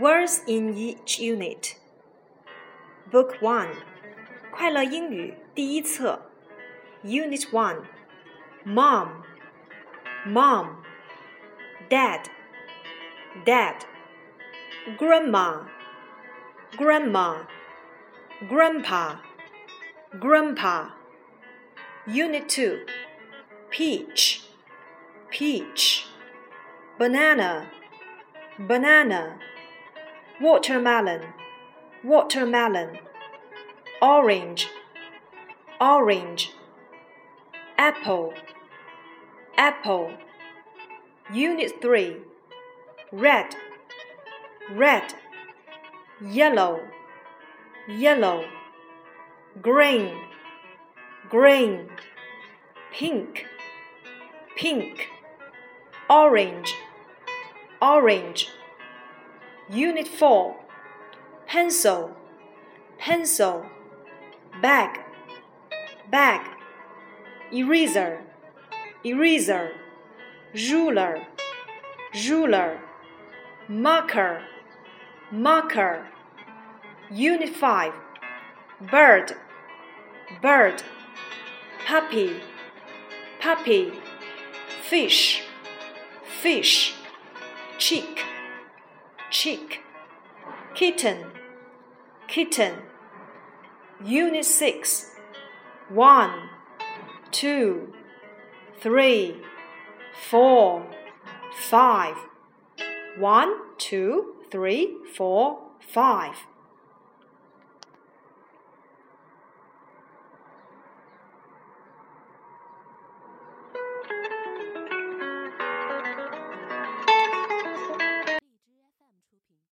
Words in each unit. Book 1. 快乐英语第一册 Unit 1. Mom. watermelon, watermelon, orange, orange, apple, apple. Unit 3 Red, red, yellow, yellow, green, green, pink, pink, orange, orange. Unit 4 Pencil, pencil, bag, bag, eraser, eraser, ruler, ruler, marker, marker. Unit 5 Bird, bird, puppy, puppy, fish, fish, chick, kitten, kitten. Unit 6 1, 2, 3, 4, 5. 1, 2, 3, 4, 5.